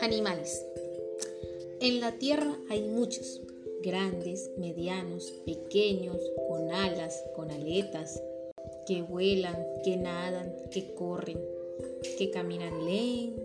Animales. En la tierra hay muchos, grandes, medianos, pequeños, con alas, con aletas, que vuelan, que nadan, que corren, que caminan lento,